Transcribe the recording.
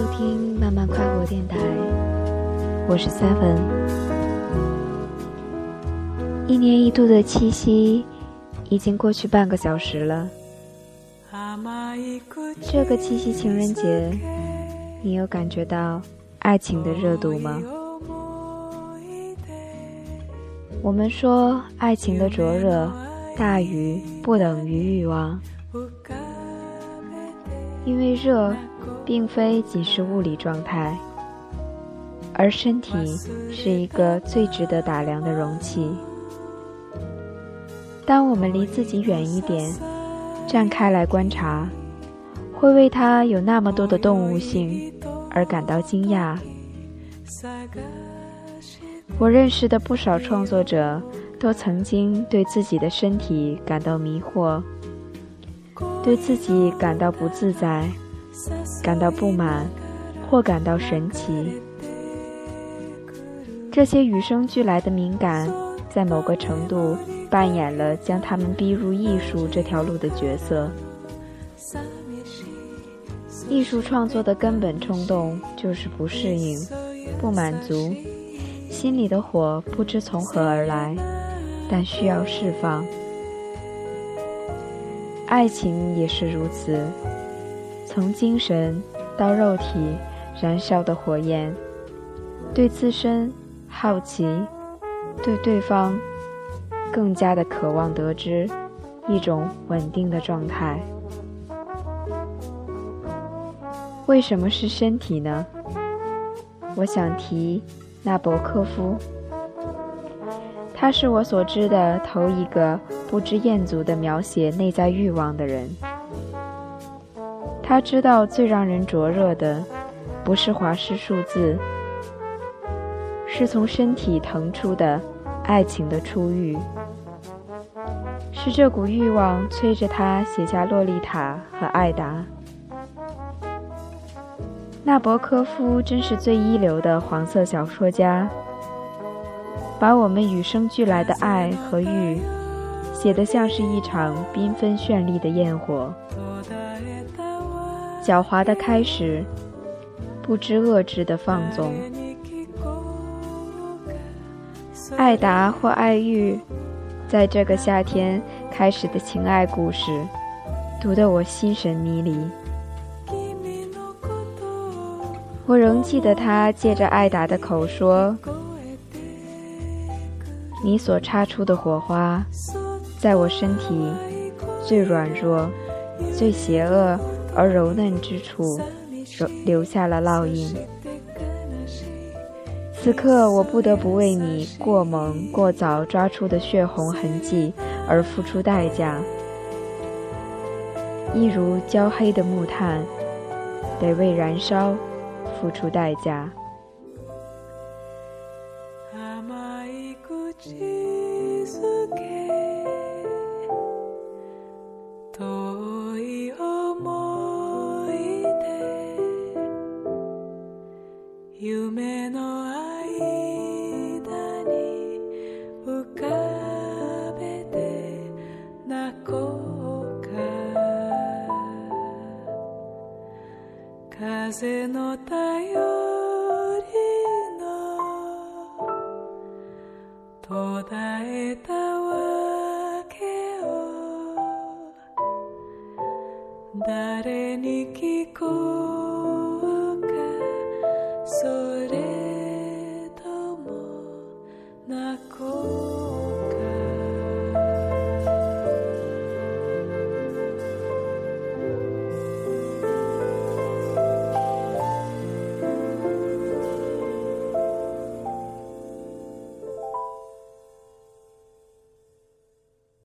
收听慢慢快活电台，我是 seven。一年一度的七夕已经过去半个小时了，这个七夕情人节，你有感觉到爱情的热度吗？我们说，爱情的灼热大于不等于欲望。因为热并非仅是物理状态，而身体是一个最值得打量的容器。当我们离自己远一点，站开来观察，会为它有那么多的动物性而感到惊讶。我认识的不少创作者都曾经对自己的身体感到迷惑。对自己感到不自在，感到不满，或感到神奇，这些与生俱来的敏感，在某个程度扮演了将他们逼入艺术这条路的角色。艺术创作的根本冲动就是不适应、不满足，心里的火不知从何而来，但需要释放。爱情也是如此，从精神到肉体燃烧的火焰，对自身好奇，对对方更加的渴望得知一种稳定的状态。为什么是身体呢？我想提纳博科夫。他是我所知的头一个不知餍足的描写内在欲望的人。他知道最让人灼热的，不是华氏数字，是从身体腾出的爱情的初遇，是这股欲望催着他写下《洛丽塔》和《艾达》。纳博科夫真是最一流的黄色小说家。把我们与生俱来的爱和欲，写得像是一场缤纷绚丽的焰火，狡猾的开始，不知遏制的放纵。爱达或爱玉，在这个夏天开始的情爱故事，读得我心神迷离。我仍记得他借着艾达的口说。你所擦出的火花，在我身体最软弱、最邪恶而柔嫩之处，留下了烙印。此刻，我不得不为你过猛、过早抓出的血红痕迹而付出代价，一如焦黑的木炭，得为燃烧付出代价。口づけ遠い思い出夢の間に浮かべて泣こうか風の太陽答えたわけを誰に聞こうかそれとも泣こう